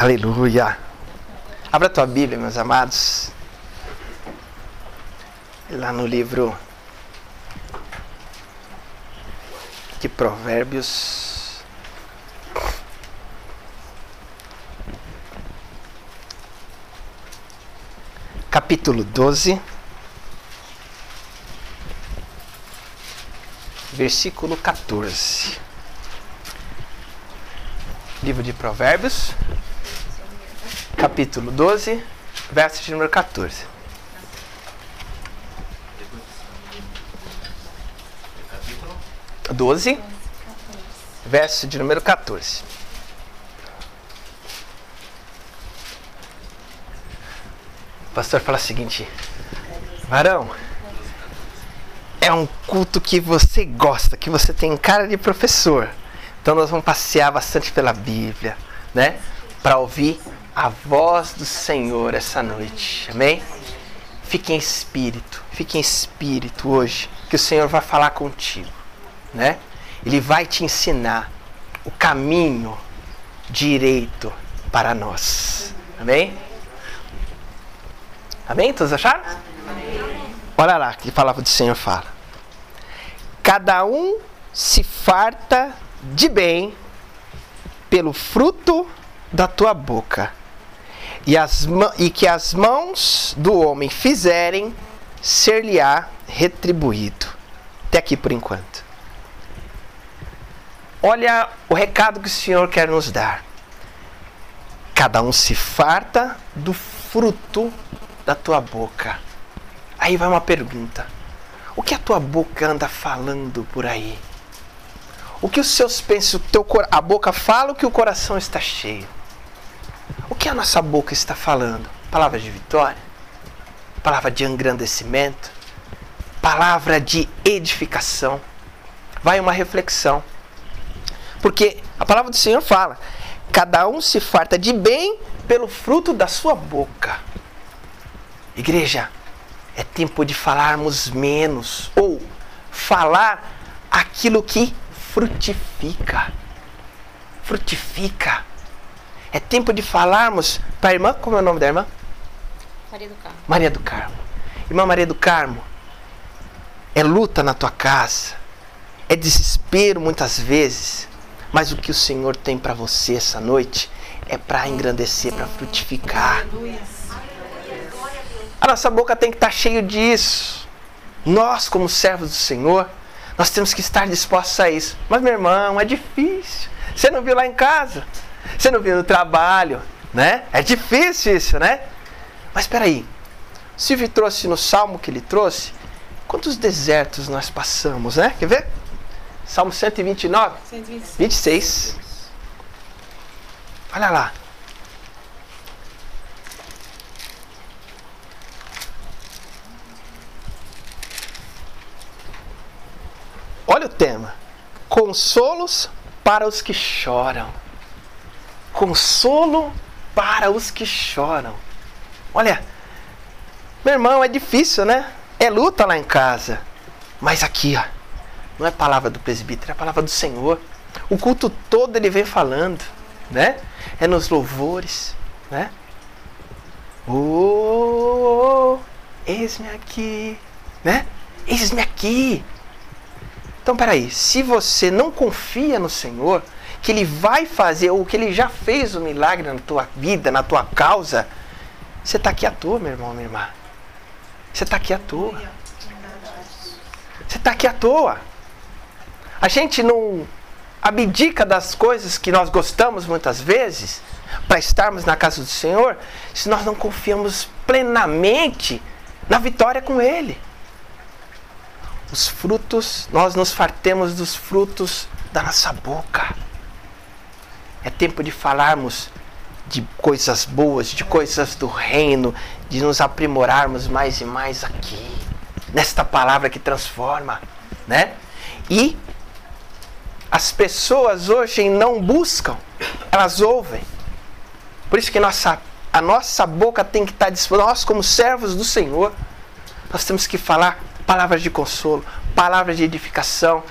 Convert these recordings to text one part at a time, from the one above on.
Aleluia. Abra tua Bíblia, meus amados. Lá no livro de Provérbios. Capítulo 12. Versículo 14. Livro de Provérbios, capítulo 12, verso de número 14. Doze, verso de número 14. O pastor fala o seguinte: Varão, é um culto que você gosta, que você tem cara de professor. Então nós vamos passear bastante pela Bíblia, né? Para ouvir a voz do Senhor essa noite. Amém? Fique em espírito, fique em espírito hoje, que o Senhor vai falar contigo, né? Ele vai te ensinar o caminho direito para nós. Amém? Amém? Todos acharam? Amém. Olha lá que palavra do Senhor fala. Cada um se farta de bem pelo fruto da tua boca. E, as, e que as mãos do homem fizerem, ser-lhe-á retribuído. Até aqui por enquanto. Olha o recado que o Senhor quer nos dar. Cada um se farta do fruto da tua boca. Aí vai uma pergunta: O que a tua boca anda falando por aí? O que os seus pensam, teu, a boca fala o que o coração está cheio. Que a nossa boca está falando? Palavra de vitória? Palavra de engrandecimento? Palavra de edificação? Vai uma reflexão. Porque a palavra do Senhor fala: cada um se farta de bem pelo fruto da sua boca. Igreja, é tempo de falarmos menos ou falar aquilo que frutifica. Frutifica. É tempo de falarmos para a irmã, como é o nome da irmã? Maria do Carmo. Maria do Carmo. Irmã Maria do Carmo, é luta na tua casa, é desespero muitas vezes, mas o que o Senhor tem para você essa noite é para engrandecer, para frutificar. A nossa boca tem que estar tá cheia disso. Nós, como servos do Senhor, nós temos que estar dispostos a isso. Mas, meu irmão, é difícil. Você não viu lá em casa? Você não viu no trabalho? Né? É difícil isso, né? Mas espera aí. Silvio trouxe no salmo que ele trouxe, quantos desertos nós passamos, né? Quer ver? Salmo 129? 126. 26. Olha lá. Olha o tema: consolos para os que choram. Consolo para os que choram. Olha, meu irmão, é difícil, né? É luta lá em casa. Mas aqui, ó, não é palavra do presbítero, é palavra do Senhor. O culto todo ele vem falando, né? É nos louvores, né? Oh, oh, oh eis-me aqui, né? Eis-me aqui. Então, peraí, se você não confia no Senhor, que Ele vai fazer, ou que Ele já fez um milagre na tua vida, na tua causa, você está aqui à toa, meu irmão, minha irmã. Você está aqui à toa. Você está aqui à toa. A gente não abdica das coisas que nós gostamos muitas vezes para estarmos na casa do Senhor se nós não confiamos plenamente na vitória com Ele os frutos, nós nos fartemos dos frutos da nossa boca. É tempo de falarmos de coisas boas, de coisas do reino, de nos aprimorarmos mais e mais aqui, nesta palavra que transforma, né? E as pessoas hoje não buscam, elas ouvem. Por isso que nossa, a nossa boca tem que estar disponível, nós como servos do Senhor, nós temos que falar palavras de consolo, palavras de edificação,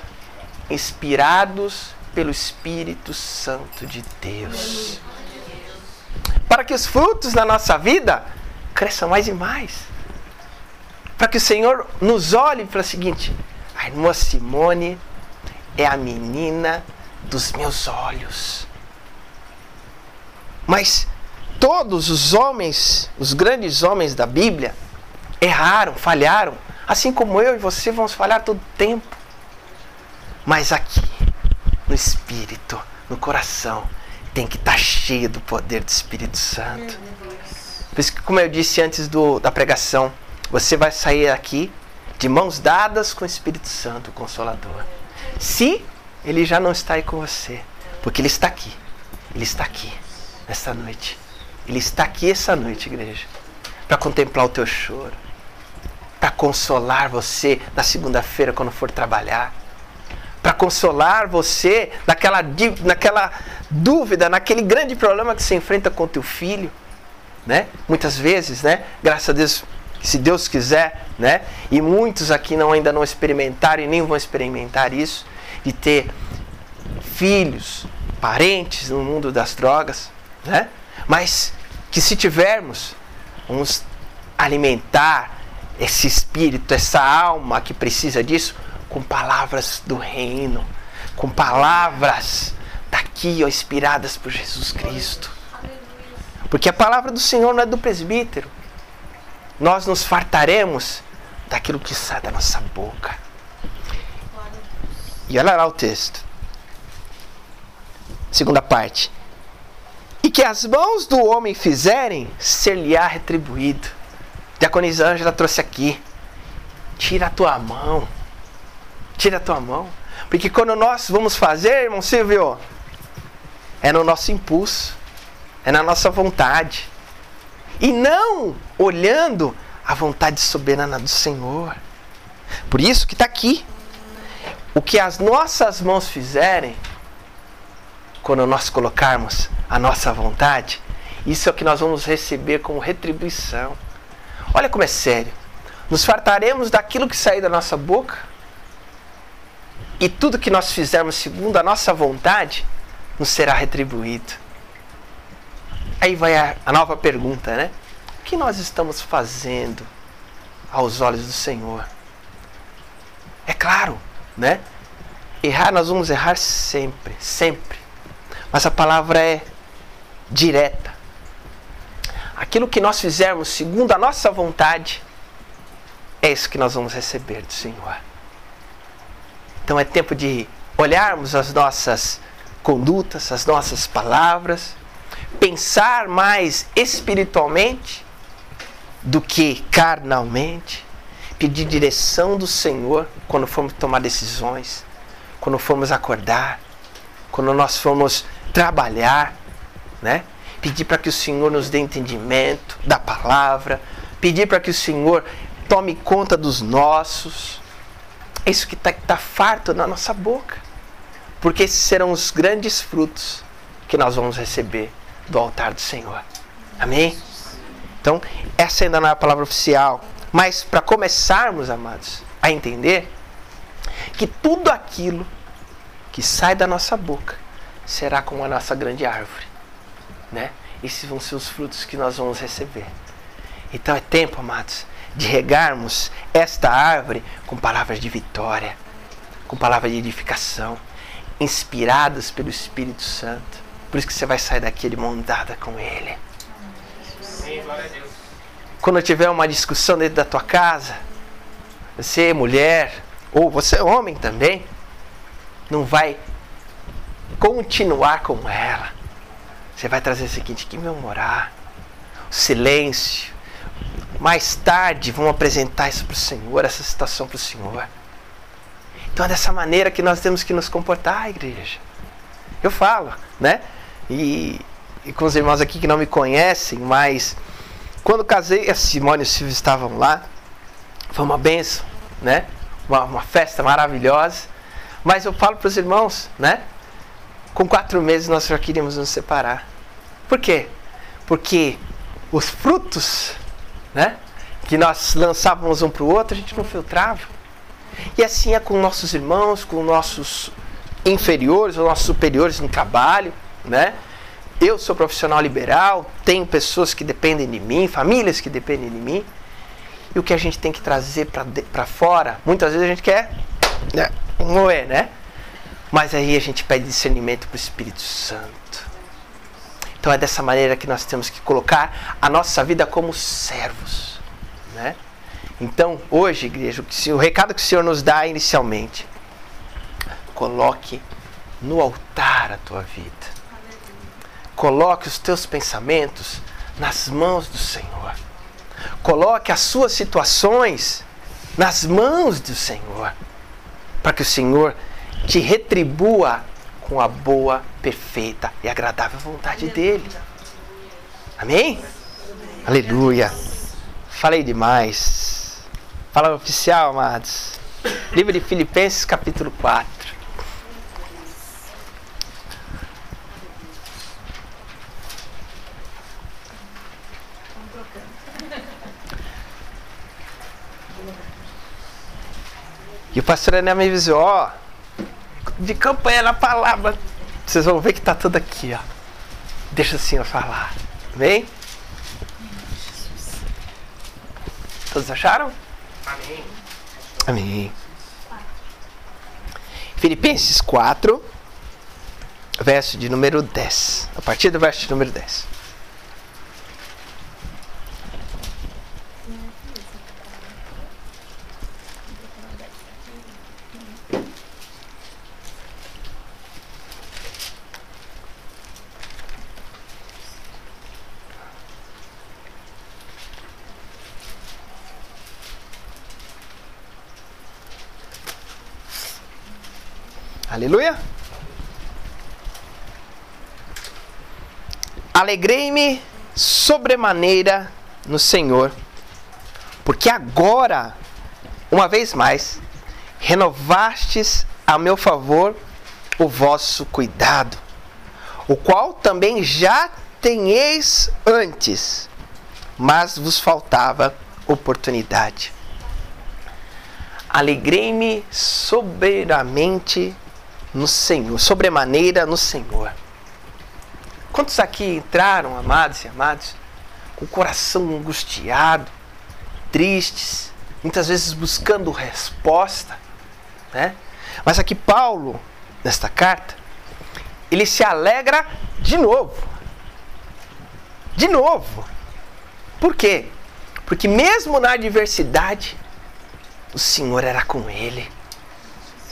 inspirados pelo Espírito Santo de Deus. para que os frutos na nossa vida cresçam mais e mais. Para que o Senhor nos olhe fale o seguinte: a irmã Simone é a menina dos meus olhos. Mas todos os homens, os grandes homens da Bíblia, erraram, falharam, assim como eu e você vamos falhar todo tempo. Mas aqui, no espírito, no coração, tem que estar tá cheio do poder do Espírito Santo. Por isso que, como eu disse antes do, da pregação, você vai sair aqui de mãos dadas com o Espírito Santo, o Consolador. Se ele já não está aí com você, porque ele está aqui. Ele está aqui nessa noite. Ele está aqui essa noite, igreja, para contemplar o teu choro, para consolar você na segunda-feira quando for trabalhar consolar você naquela, naquela dúvida, naquele grande problema que você enfrenta com teu filho, né? Muitas vezes, né? Graças a Deus, se Deus quiser, né? E muitos aqui não ainda não experimentaram e nem vão experimentar isso de ter filhos, parentes no mundo das drogas, né? Mas que se tivermos, vamos alimentar esse espírito, essa alma que precisa disso com palavras do reino, com palavras daqui, ó, inspiradas por Jesus Cristo. Porque a palavra do Senhor não é do presbítero. Nós nos fartaremos daquilo que sai da nossa boca. E olha lá o texto. Segunda parte. E que as mãos do homem fizerem, ser-lhe-á retribuído. Diaconisa Ângela trouxe aqui. Tira a tua mão Tira a tua mão. Porque quando nós vamos fazer, irmão Silvio, é no nosso impulso, é na nossa vontade. E não olhando a vontade soberana do Senhor. Por isso que está aqui. O que as nossas mãos fizerem, quando nós colocarmos a nossa vontade, isso é o que nós vamos receber como retribuição. Olha como é sério. Nos fartaremos daquilo que sair da nossa boca e tudo que nós fizermos segundo a nossa vontade nos será retribuído. Aí vai a, a nova pergunta, né? O que nós estamos fazendo aos olhos do Senhor? É claro, né? Errar, nós vamos errar sempre, sempre. Mas a palavra é direta. Aquilo que nós fizermos segundo a nossa vontade, é isso que nós vamos receber do Senhor. Então é tempo de olharmos as nossas condutas, as nossas palavras, pensar mais espiritualmente do que carnalmente, pedir direção do Senhor quando formos tomar decisões, quando formos acordar, quando nós formos trabalhar, né? Pedir para que o Senhor nos dê entendimento da palavra, pedir para que o Senhor tome conta dos nossos, é isso que está tá farto na nossa boca. Porque esses serão os grandes frutos que nós vamos receber do altar do Senhor. Amém? Então, essa ainda não é a palavra oficial. Mas para começarmos, amados, a entender que tudo aquilo que sai da nossa boca será como a nossa grande árvore. Né? Esses vão ser os frutos que nós vamos receber. Então é tempo, amados, de regarmos esta árvore com palavras de vitória, com palavras de edificação, inspiradas pelo Espírito Santo. Por isso que você vai sair daqui de mão dada com Ele. Quando tiver uma discussão dentro da tua casa, você mulher, ou você homem também, não vai continuar com ela. Você vai trazer o seguinte: que meu morar, o silêncio, mais tarde vão apresentar isso para o Senhor, essa situação para o Senhor. Então é dessa maneira que nós temos que nos comportar, igreja. Eu falo, né? E, e com os irmãos aqui que não me conhecem, mas quando casei, a Simone e o Silvio estavam lá. Foi uma benção, né? Uma, uma festa maravilhosa. Mas eu falo para os irmãos, né? Com quatro meses nós já queríamos nos separar. Por quê? Porque os frutos né? Que nós lançávamos um para o outro, a gente não filtrava. E assim é com nossos irmãos, com nossos inferiores ou nossos superiores no trabalho, né? eu sou profissional liberal, tenho pessoas que dependem de mim, famílias que dependem de mim. E o que a gente tem que trazer para fora, muitas vezes a gente quer né, moer, né? Mas aí a gente pede discernimento para o Espírito Santo. Então é dessa maneira que nós temos que colocar a nossa vida como servos, né? Então, hoje, igreja, o recado que o Senhor nos dá inicialmente, coloque no altar a tua vida. Coloque os teus pensamentos nas mãos do Senhor. Coloque as suas situações nas mãos do Senhor, para que o Senhor te retribua com a boa, perfeita e agradável vontade dele. Amém? Aleluia. Falei demais. Fala oficial, amados. Livro de Filipenses, capítulo 4. E o pastor Ené me avisou, ó, de campanha na palavra. Vocês vão ver que tá tudo aqui, ó. Deixa o Senhor falar. Vem? Todos acharam? Amém. Amém. Filipenses 4, verso de número 10. A partir do verso de número 10. Aleluia. Alegrei-me sobremaneira no Senhor, porque agora, uma vez mais, renovastes a meu favor o vosso cuidado, o qual também já tenheis antes, mas vos faltava oportunidade. Alegrei-me soberanamente no Senhor, sobremaneira no Senhor. Quantos aqui entraram, amados e amados, com o coração angustiado, tristes, muitas vezes buscando resposta, né? Mas aqui Paulo, nesta carta, ele se alegra de novo. De novo. Por quê? Porque mesmo na adversidade, o Senhor era com ele.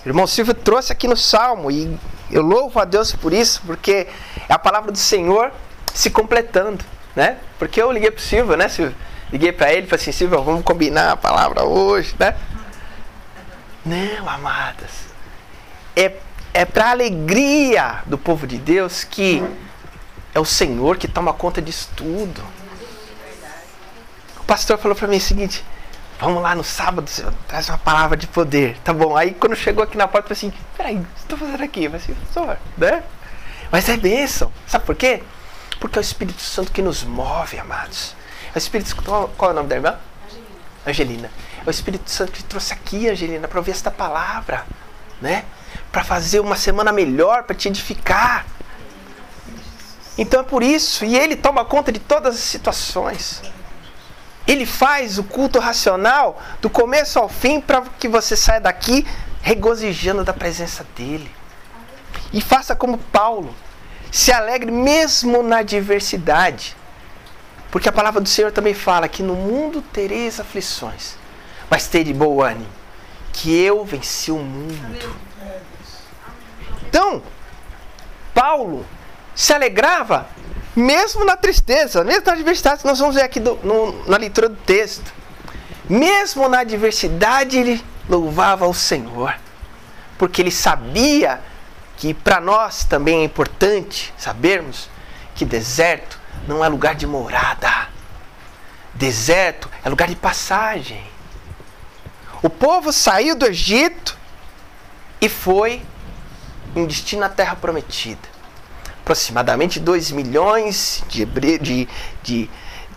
O irmão Silvio trouxe aqui no Salmo e eu louvo a Deus por isso, porque é a palavra do Senhor se completando, né? Porque eu liguei pro Silvio, né, Silvio? Liguei para ele e falei assim, Silvio, vamos combinar a palavra hoje, né? Não, amadas. É, é para alegria do povo de Deus que é o Senhor que toma conta disso tudo. O pastor falou para mim o seguinte: Vamos lá no sábado, Senhor, traz uma palavra de poder. Tá bom. Aí quando chegou aqui na porta, eu falei assim: peraí, o que estou fazendo aqui? Eu falei assim, né? Mas é bênção. Sabe por quê? Porque é o Espírito Santo que nos move, amados. É o Espírito Santo. Qual é o nome da irmã? Angelina. Angelina. É o Espírito Santo que trouxe aqui, Angelina, para ouvir esta palavra, né? Para fazer uma semana melhor, para te edificar. Então é por isso, e ele toma conta de todas as situações. Ele faz o culto racional do começo ao fim para que você saia daqui regozijando da presença dele. E faça como Paulo. Se alegre mesmo na adversidade. Porque a palavra do Senhor também fala que no mundo tereis aflições, mas de bom ânimo, que eu venci o mundo. Então, Paulo se alegrava mesmo na tristeza, mesmo na adversidade, nós vamos ver aqui do, no, na leitura do texto. Mesmo na adversidade, ele louvava o Senhor, porque ele sabia que para nós também é importante sabermos que deserto não é lugar de morada, deserto é lugar de passagem. O povo saiu do Egito e foi em destino à terra prometida aproximadamente 2 milhões de, de, de,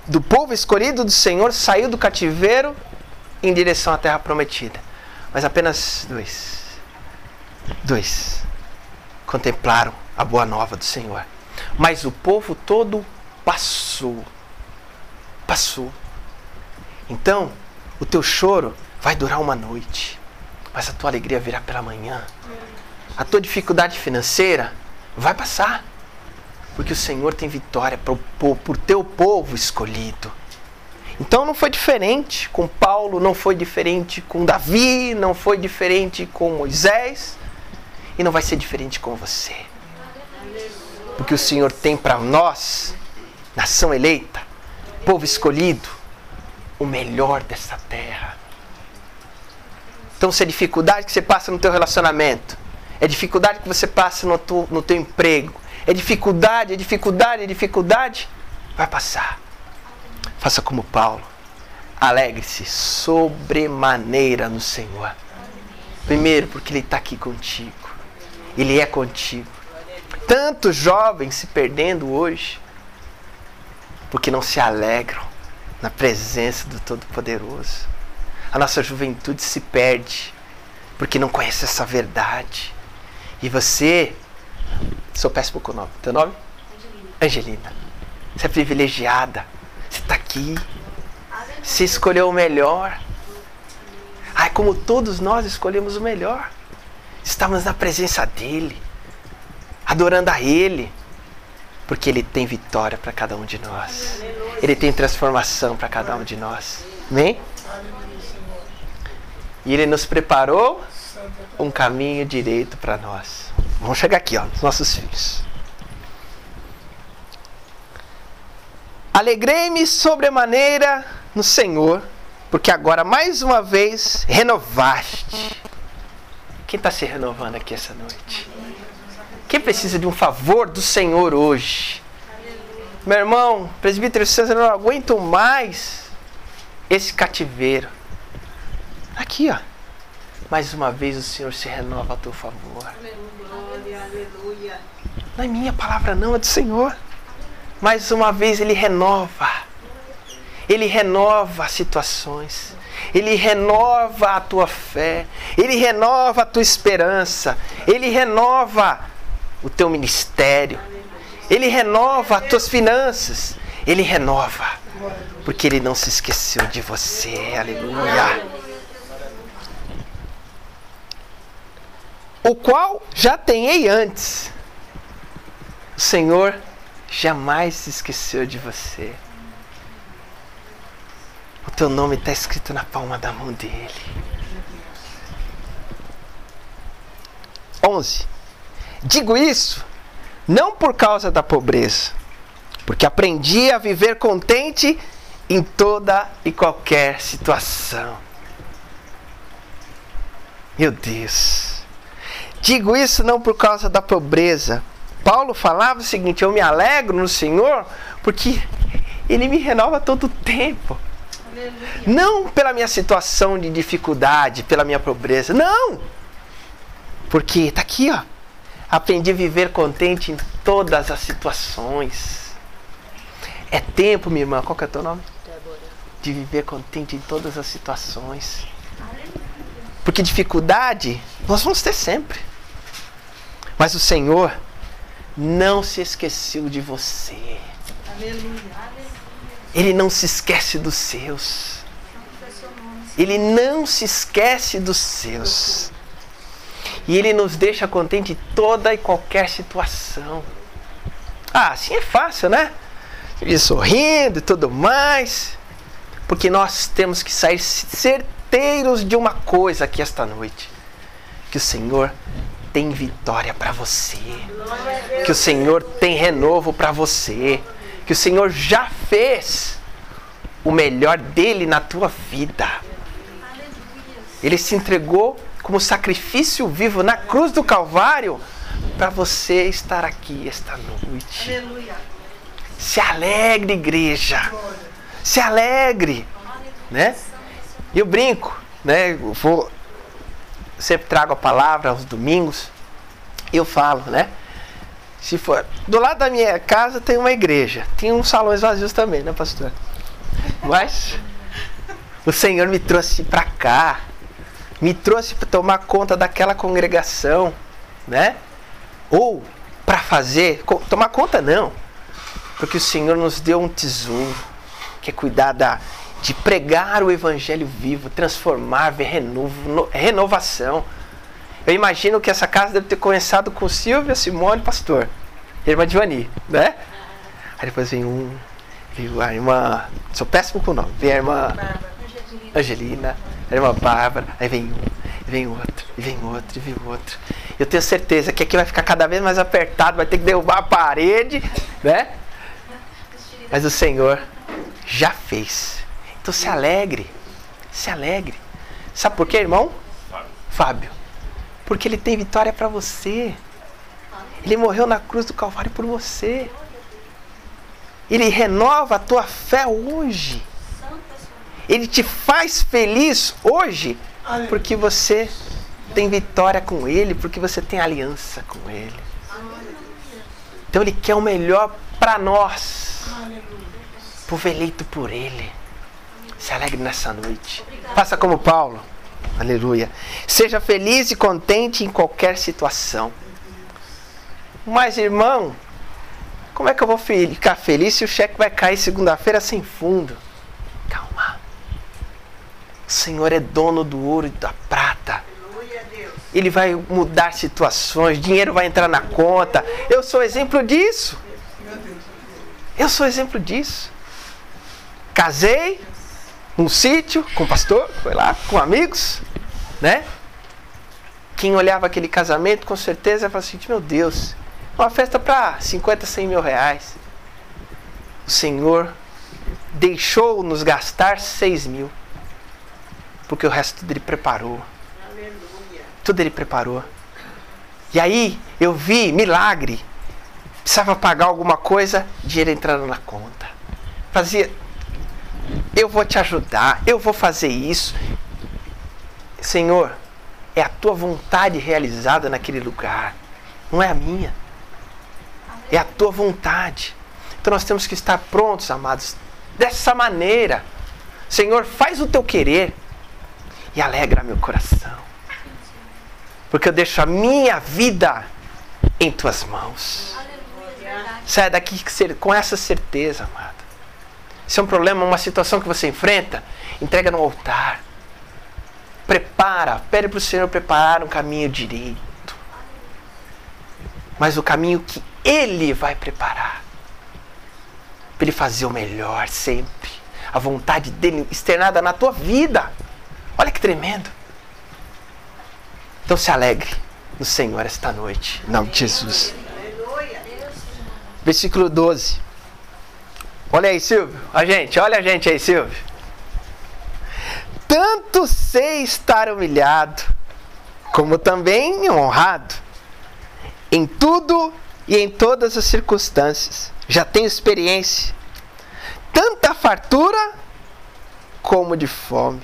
do povo escolhido do Senhor saiu do cativeiro em direção à terra prometida. Mas apenas dois, dois contemplaram a boa nova do Senhor. Mas o povo todo passou. Passou. Então, o teu choro vai durar uma noite, mas a tua alegria virá pela manhã. A tua dificuldade financeira vai passar, porque o Senhor tem vitória para o por teu povo escolhido. Então não foi diferente com Paulo, não foi diferente com Davi, não foi diferente com Moisés e não vai ser diferente com você. Porque o Senhor tem para nós, nação eleita, povo escolhido, o melhor dessa terra. Então, se é dificuldade que você passa no teu relacionamento, é dificuldade que você passa no, tu, no teu emprego, é dificuldade, é dificuldade, é dificuldade, vai passar. Faça como Paulo. Alegre-se sobremaneira no Senhor. Primeiro, porque Ele está aqui contigo. Ele é contigo. Tantos jovens se perdendo hoje porque não se alegram na presença do Todo-Poderoso. A nossa juventude se perde porque não conhece essa verdade. E você, sou péssimo com o nome. Teu nome? Angelina. Angelina. Você é privilegiada. Você está aqui. Você escolheu o melhor. Ai, como todos nós escolhemos o melhor. Estamos na presença dEle, adorando a Ele, porque Ele tem vitória para cada um de nós. Ele tem transformação para cada um de nós. Amém? E Ele nos preparou um caminho direito para nós. Vamos chegar aqui, ó, nos nossos filhos. Alegrei-me sobremaneira no Senhor, porque agora mais uma vez renovaste. Quem está se renovando aqui essa noite? Quem precisa de um favor do Senhor hoje? Meu irmão, presbítero César, eu não aguento mais esse cativeiro. Aqui, ó. Mais uma vez o Senhor se renova a teu favor. Não é minha palavra, não, é do Senhor. Mais uma vez Ele renova. Ele renova situações. Ele renova a tua fé. Ele renova a tua esperança. Ele renova o teu ministério. Ele renova as tuas finanças. Ele renova. Porque Ele não se esqueceu de você. Aleluia. O qual já tenhei antes. O Senhor jamais se esqueceu de você. O teu nome está escrito na palma da mão dele. 11. Digo isso não por causa da pobreza, porque aprendi a viver contente em toda e qualquer situação. Meu Deus. Digo isso não por causa da pobreza. Paulo falava o seguinte: Eu me alegro no Senhor porque Ele me renova todo o tempo. Não pela minha situação de dificuldade, pela minha pobreza. Não! Porque está aqui, ó. Aprendi a viver contente em todas as situações. É tempo, minha irmã. Qual que é o teu nome? De viver contente em todas as situações. Porque dificuldade nós vamos ter sempre. Mas o Senhor não se esqueceu de você. Ele não se esquece dos seus. Ele não se esquece dos seus. E ele nos deixa contente em toda e qualquer situação. Ah, assim é fácil, né? E sorrindo e tudo mais. Porque nós temos que sair certeiros de uma coisa aqui esta noite: que o Senhor tem vitória para você, que o Senhor tem renovo para você que o Senhor já fez o melhor dele na tua vida. Ele se entregou como sacrifício vivo na cruz do Calvário para você estar aqui esta noite. Aleluia. Se alegre, igreja. Se alegre, né? E eu brinco, né? Eu vou sempre trago a palavra aos domingos eu falo, né? Se for. Do lado da minha casa tem uma igreja. Tem uns salões vazios também, né, pastor? Mas o Senhor me trouxe para cá. Me trouxe para tomar conta daquela congregação, né? Ou para fazer, tomar conta não. Porque o Senhor nos deu um tesouro, que é cuidar da, de pregar o evangelho vivo, transformar, ver renovo, renovação. Eu imagino que essa casa deve ter começado com Silvia, Simone, pastor, irmã Divani, né? Aí depois vem um, vem a irmã, sou péssimo com o nome, vem a irmã Angelina, a irmã Bárbara, aí vem um, vem outro, e vem outro, e vem outro. Eu tenho certeza que aqui vai ficar cada vez mais apertado, vai ter que derrubar a parede, né? Mas o Senhor já fez. Então se alegre, se alegre. Sabe por quê, irmão? Fábio. Porque ele tem vitória para você. Ele morreu na cruz do Calvário por você. Ele renova a tua fé hoje. Ele te faz feliz hoje porque você tem vitória com Ele, porque você tem aliança com Ele. Então Ele quer o melhor para nós. Povo eleito por Ele. Se alegre nessa noite. Faça como Paulo. Aleluia. Seja feliz e contente em qualquer situação. Mas, irmão, como é que eu vou ficar feliz se o cheque vai cair segunda-feira sem fundo? Calma. O Senhor é dono do ouro e da prata. Ele vai mudar situações, dinheiro vai entrar na conta. Eu sou exemplo disso. Eu sou exemplo disso. Casei, um sítio com o pastor, foi lá, com amigos, né? Quem olhava aquele casamento, com certeza, falava assim: meu Deus, uma festa para 50, 100 mil reais. O Senhor deixou-nos gastar 6 mil, porque o resto tudo Ele preparou. Aleluia. Tudo Ele preparou. E aí eu vi milagre. Precisava pagar alguma coisa, dinheiro entrando na conta. Fazia eu vou te ajudar, eu vou fazer isso. Senhor, é a tua vontade realizada naquele lugar, não é a minha. É a tua vontade. Então nós temos que estar prontos, amados, dessa maneira. Senhor, faz o teu querer e alegra meu coração. Porque eu deixo a minha vida em tuas mãos. Sai daqui com essa certeza, amado. Se é um problema, uma situação que você enfrenta, entrega no altar. Prepara, pede para o Senhor preparar um caminho direito. Mas o caminho que Ele vai preparar. Para Ele fazer o melhor sempre. A vontade dele externada na tua vida. Olha que tremendo. Então se alegre no Senhor esta noite. Em nome de Jesus. Versículo 12. Olha aí, Silvio. A gente, olha a gente aí, Silvio. Tanto sei estar humilhado, como também honrado, em tudo e em todas as circunstâncias. Já tenho experiência, tanta fartura como de fome,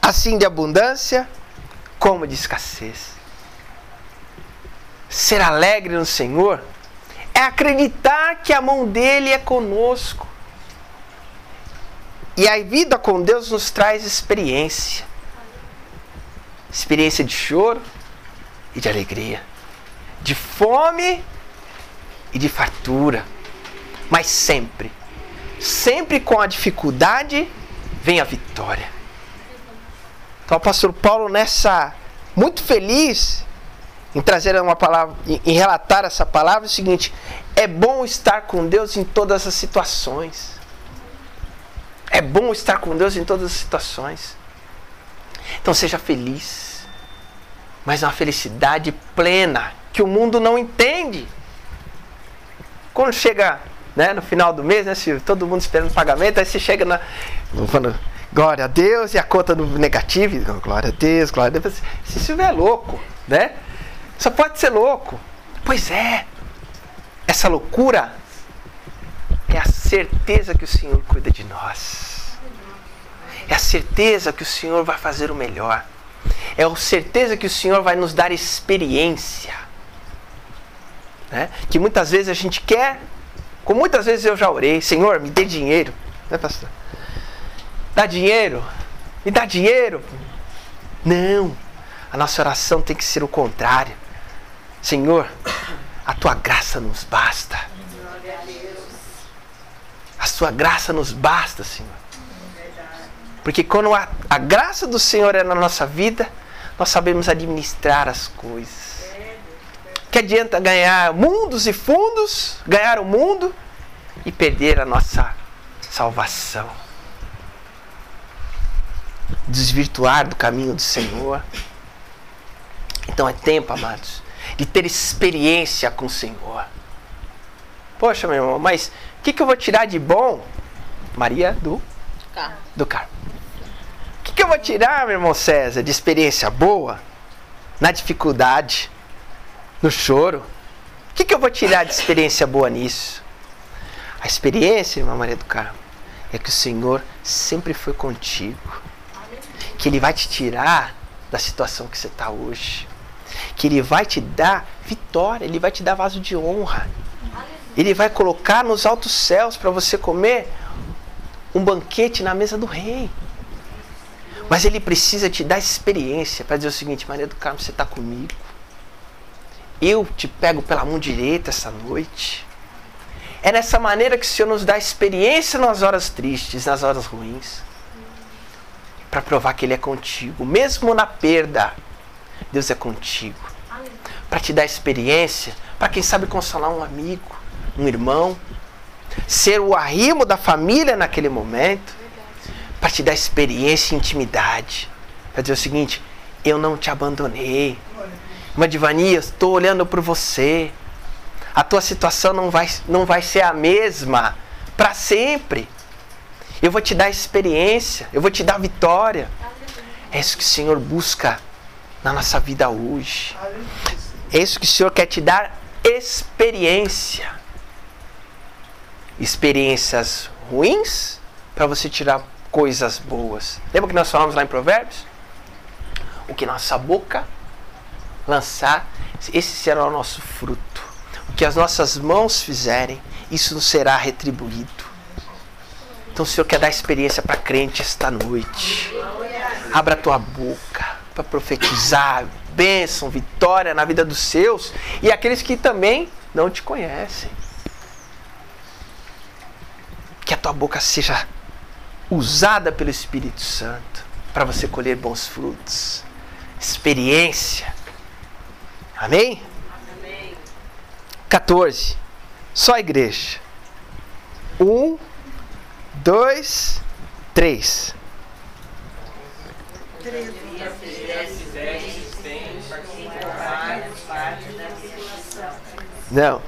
assim de abundância como de escassez. Ser alegre no Senhor é acreditar que a mão dele é conosco. E a vida com Deus nos traz experiência. Experiência de choro e de alegria. De fome e de fartura. Mas sempre, sempre com a dificuldade, vem a vitória. Então o apóstolo Paulo, nessa, muito feliz em trazer uma palavra, em relatar essa palavra, é o seguinte: é bom estar com Deus em todas as situações. É bom estar com Deus em todas as situações. Então seja feliz. Mas uma felicidade plena que o mundo não entende. Quando chega né, no final do mês, né, Silvio? Todo mundo esperando pagamento, aí você chega na. Falando, glória a Deus, e a conta no negativo, glória a Deus, glória a Deus. Esse Silvio é louco, né? Só pode ser louco. Pois é. Essa loucura é a certeza que o Senhor cuida de nós. É a certeza que o Senhor vai fazer o melhor. É a certeza que o Senhor vai nos dar experiência. Né? Que muitas vezes a gente quer, como muitas vezes eu já orei, Senhor, me dê dinheiro. Né, pastor? Dá dinheiro. Me dá dinheiro. Não. A nossa oração tem que ser o contrário. Senhor, A tua graça nos basta. A sua graça nos basta, Senhor. Porque quando a, a graça do Senhor é na nossa vida, nós sabemos administrar as coisas. Que adianta ganhar mundos e fundos, ganhar o mundo e perder a nossa salvação. Desvirtuar do caminho do Senhor. Então é tempo, amados, de ter experiência com o Senhor. Poxa, meu irmão, mas o que, que eu vou tirar de bom? Maria do Carro. do carro. O que, que eu vou tirar, meu irmão César, de experiência boa na dificuldade, no choro? O que, que eu vou tirar de experiência boa nisso? A experiência, irmã Maria do Carmo, é que o Senhor sempre foi contigo. Que Ele vai te tirar da situação que você está hoje. Que Ele vai te dar vitória, Ele vai te dar vaso de honra. Ele vai colocar nos altos céus para você comer um banquete na mesa do rei. Mas ele precisa te dar experiência para dizer o seguinte: Maria do Carmo, você está comigo. Eu te pego pela mão direita essa noite. É nessa maneira que o Senhor nos dá experiência nas horas tristes, nas horas ruins. Para provar que Ele é contigo. Mesmo na perda, Deus é contigo. Para te dar experiência, para quem sabe consolar um amigo, um irmão. Ser o arrimo da família naquele momento para te dar experiência e intimidade. Para dizer o seguinte: eu não te abandonei. Irmã Divania, estou olhando por você. A tua situação não vai, não vai ser a mesma para sempre. Eu vou te dar experiência, eu vou te dar vitória. É isso que o Senhor busca na nossa vida hoje. É isso que o Senhor quer te dar experiência. Experiências ruins para você tirar coisas boas. Lembra que nós falamos lá em Provérbios? O que nossa boca lançar, esse será o nosso fruto. O que as nossas mãos fizerem, isso nos será retribuído. Então o Senhor quer dar experiência para crente esta noite. Abra a tua boca para profetizar bênção, vitória na vida dos seus e aqueles que também não te conhecem. Que a tua boca seja usada pelo Espírito Santo para você colher bons frutos. Experiência. Amém? Amém. 14. Só a igreja. Um, dois, três. Não.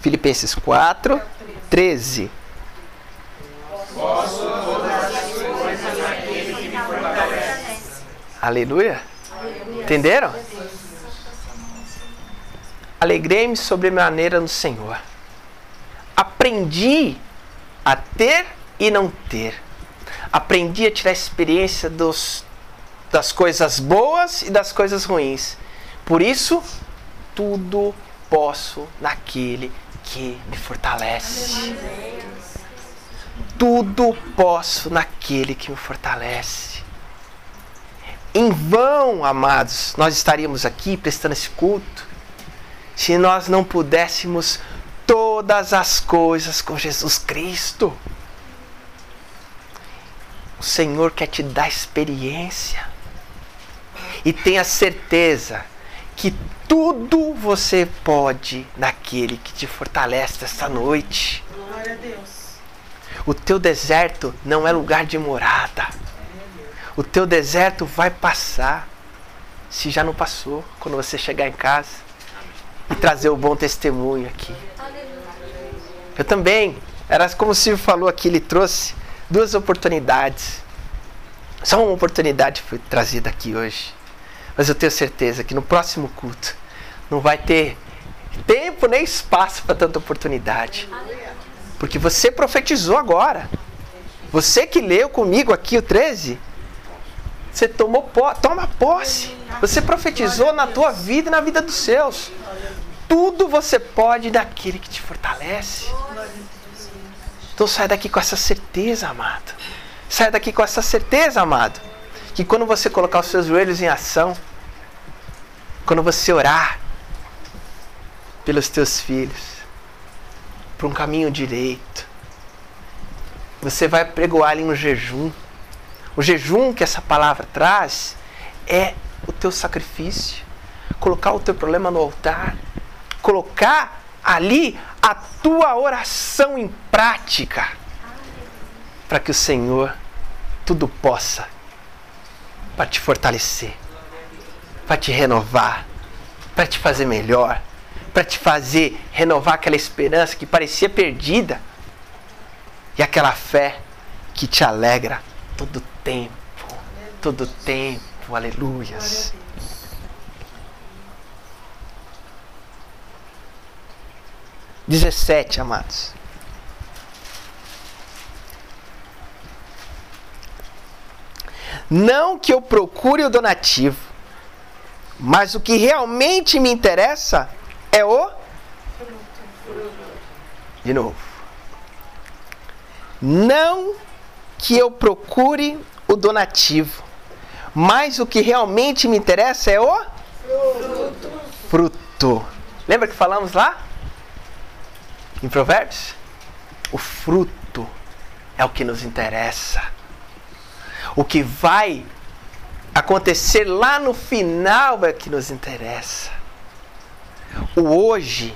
Filipenses 4, 13. Aleluia. Entenderam? Alegrei-me sobremaneira no Senhor. Aprendi a ter e não ter. Aprendi a tirar experiência dos, das coisas boas e das coisas ruins. Por isso, tudo posso naquele que me fortalece. Tudo posso naquele que me fortalece. Em vão, amados, nós estaríamos aqui prestando esse culto se nós não pudéssemos todas as coisas com Jesus Cristo. O Senhor quer te dar experiência. E tenha certeza que tudo você pode naquele que te fortalece esta noite. Glória a Deus. O teu deserto não é lugar de morada. O teu deserto vai passar. Se já não passou, quando você chegar em casa e trazer o bom testemunho aqui. Eu também. Era como o Silvio falou aqui, ele trouxe duas oportunidades. Só uma oportunidade foi trazida aqui hoje. Mas eu tenho certeza que no próximo culto não vai ter tempo nem espaço para tanta oportunidade. Porque você profetizou agora. Você que leu comigo aqui o 13, você tomou po toma posse. Você profetizou na tua vida e na vida dos seus. Tudo você pode daquele que te fortalece. Então sai daqui com essa certeza, amado. Sai daqui com essa certeza, amado. Que quando você colocar os seus joelhos em ação, quando você orar, pelos teus filhos para um caminho direito. Você vai pregoar ali um jejum. O jejum que essa palavra traz é o teu sacrifício. Colocar o teu problema no altar. Colocar ali a tua oração em prática. Para que o Senhor tudo possa para te fortalecer, para te renovar, para te fazer melhor, para te fazer renovar aquela esperança que parecia perdida e aquela fé que te alegra todo tempo, todo tempo, aleluias. Dezessete, amados. Não que eu procure o donativo, mas o que realmente me interessa é o. De novo. Não que eu procure o donativo, mas o que realmente me interessa é o fruto. fruto. Lembra que falamos lá? Em Provérbios? O fruto é o que nos interessa. O que vai acontecer lá no final é que nos interessa. O hoje,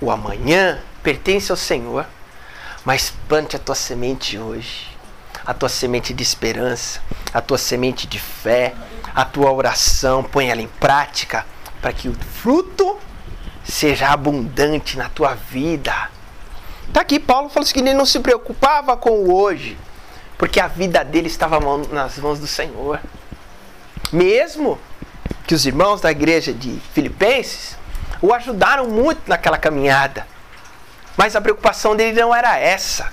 o amanhã pertence ao Senhor, mas plante a tua semente hoje, a tua semente de esperança, a tua semente de fé, a tua oração, põe ela em prática para que o fruto seja abundante na tua vida. Tá aqui Paulo falou que ele não se preocupava com o hoje, porque a vida dele estava nas mãos do Senhor. Mesmo que os irmãos da igreja de Filipenses o ajudaram muito naquela caminhada. Mas a preocupação dele não era essa.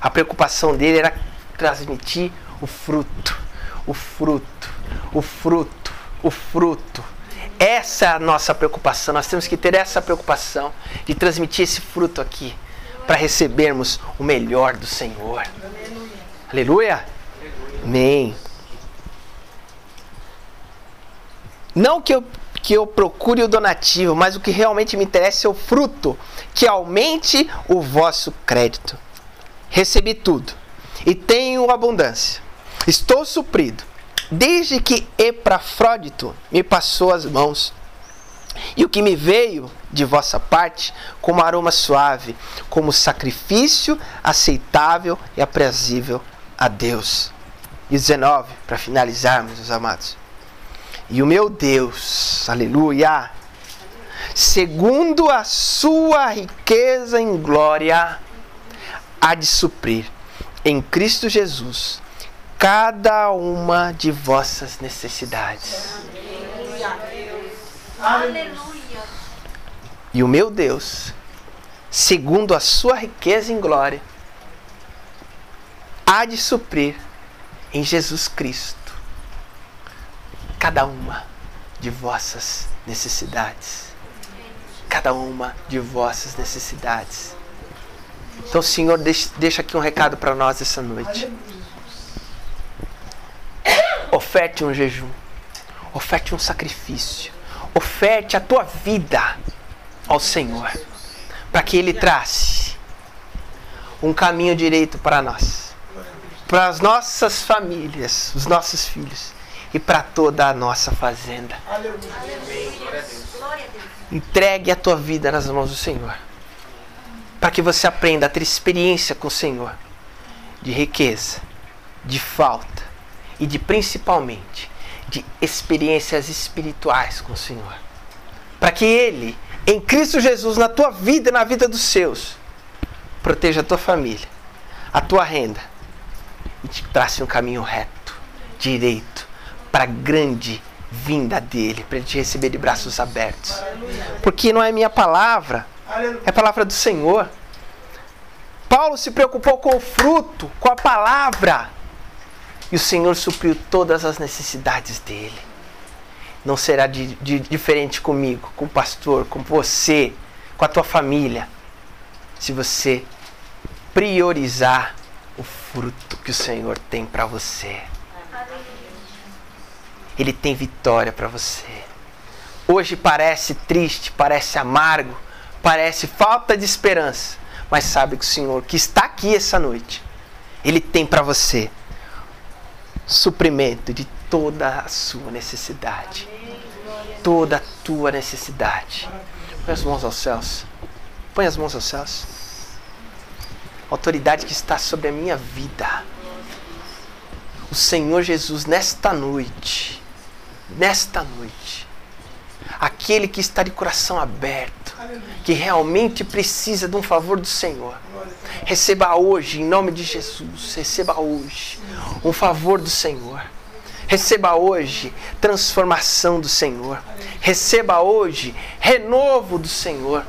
A preocupação dele era transmitir o fruto, o fruto, o fruto, o fruto. Essa é a nossa preocupação. Nós temos que ter essa preocupação de transmitir esse fruto aqui para recebermos o melhor do Senhor. Aleluia. Amém. Não que eu que eu procure o donativo, mas o que realmente me interessa é o fruto, que aumente o vosso crédito. Recebi tudo e tenho abundância. Estou suprido, desde que Epafrodito me passou as mãos. E o que me veio de vossa parte como aroma suave, como sacrifício aceitável e aprazível a Deus. E 19, para finalizarmos, meus amados. E o meu Deus, aleluia, segundo a sua riqueza em glória, há de suprir em Cristo Jesus cada uma de vossas necessidades. Aleluia. E o meu Deus, segundo a sua riqueza em glória, há de suprir em Jesus Cristo cada uma de vossas necessidades. Cada uma de vossas necessidades. Então, Senhor, deixa aqui um recado para nós essa noite. Oferte um jejum. Oferte um sacrifício. Oferte a tua vida ao Senhor. Para que Ele trace um caminho direito para nós. Para as nossas famílias, os nossos filhos e para toda a nossa fazenda. Entregue a tua vida nas mãos do Senhor. Para que você aprenda a ter experiência com o Senhor de riqueza, de falta e de principalmente de experiências espirituais com o Senhor. Para que Ele, em Cristo Jesus, na tua vida e na vida dos seus, proteja a tua família, a tua renda e te trace um caminho reto, direito para a grande vinda dele, para ele te receber de braços abertos. Porque não é minha palavra, é a palavra do Senhor. Paulo se preocupou com o fruto, com a palavra. E o Senhor supriu todas as necessidades dele. Não será de, de, diferente comigo, com o pastor, com você, com a tua família, se você priorizar o fruto que o Senhor tem para você. Ele tem vitória para você. Hoje parece triste, parece amargo, parece falta de esperança, mas sabe que o Senhor que está aqui essa noite, ele tem para você suprimento de toda a sua necessidade. Toda a tua necessidade. Põe as mãos aos céus. Põe as mãos aos céus. autoridade que está sobre a minha vida. O Senhor Jesus, nesta noite, nesta noite, aquele que está de coração aberto, que realmente precisa de um favor do Senhor, receba hoje, em nome de Jesus, receba hoje um favor do Senhor. Receba hoje transformação do Senhor. Receba hoje renovo do Senhor.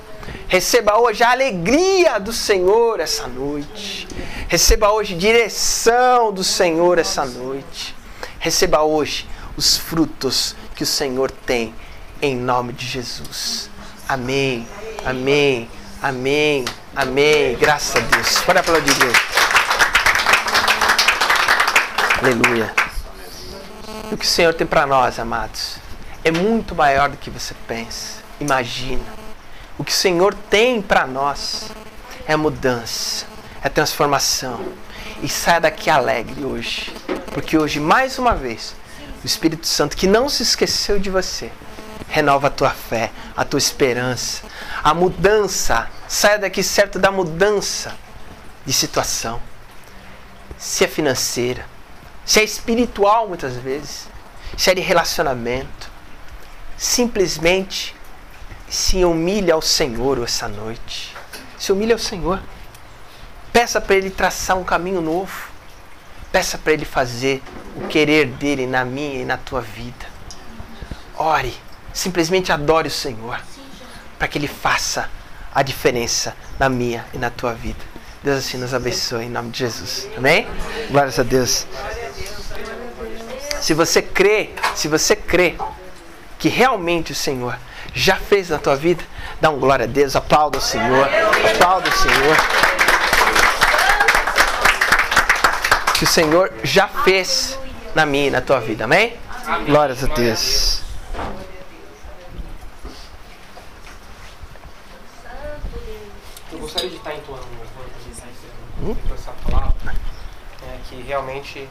Receba hoje a alegria do Senhor essa noite. Receba hoje direção do Senhor essa noite. Receba hoje os frutos que o Senhor tem em nome de Jesus. Amém. Amém. Amém. Amém. Graças a Deus. Pode aplaudir Deus. Aleluia. O que o Senhor tem para nós, amados, é muito maior do que você pensa. Imagina. O que o Senhor tem para nós é mudança, é transformação. E saia daqui alegre hoje, porque hoje, mais uma vez, o Espírito Santo, que não se esqueceu de você, renova a tua fé, a tua esperança, a mudança. Saia daqui certo da mudança de situação. Se é financeira, se é espiritual muitas vezes, se é de relacionamento. Simplesmente se humilha ao Senhor essa noite. Se humilha ao Senhor. Peça para Ele traçar um caminho novo. Peça para Ele fazer o querer dele na minha e na tua vida. Ore. Simplesmente adore o Senhor. Para que Ele faça a diferença na minha e na tua vida. Deus assim nos abençoe em nome de Jesus. Amém? Glórias a Deus. Se você crê, se você crê que realmente o Senhor já fez na tua vida, dá um glória a Deus, aplauda o Senhor, aplauda o Senhor. Que o Senhor já fez na minha e na tua vida, amém? Glórias a Deus. Eu gostaria de estar entoando um louvor para essa palavra, é, que realmente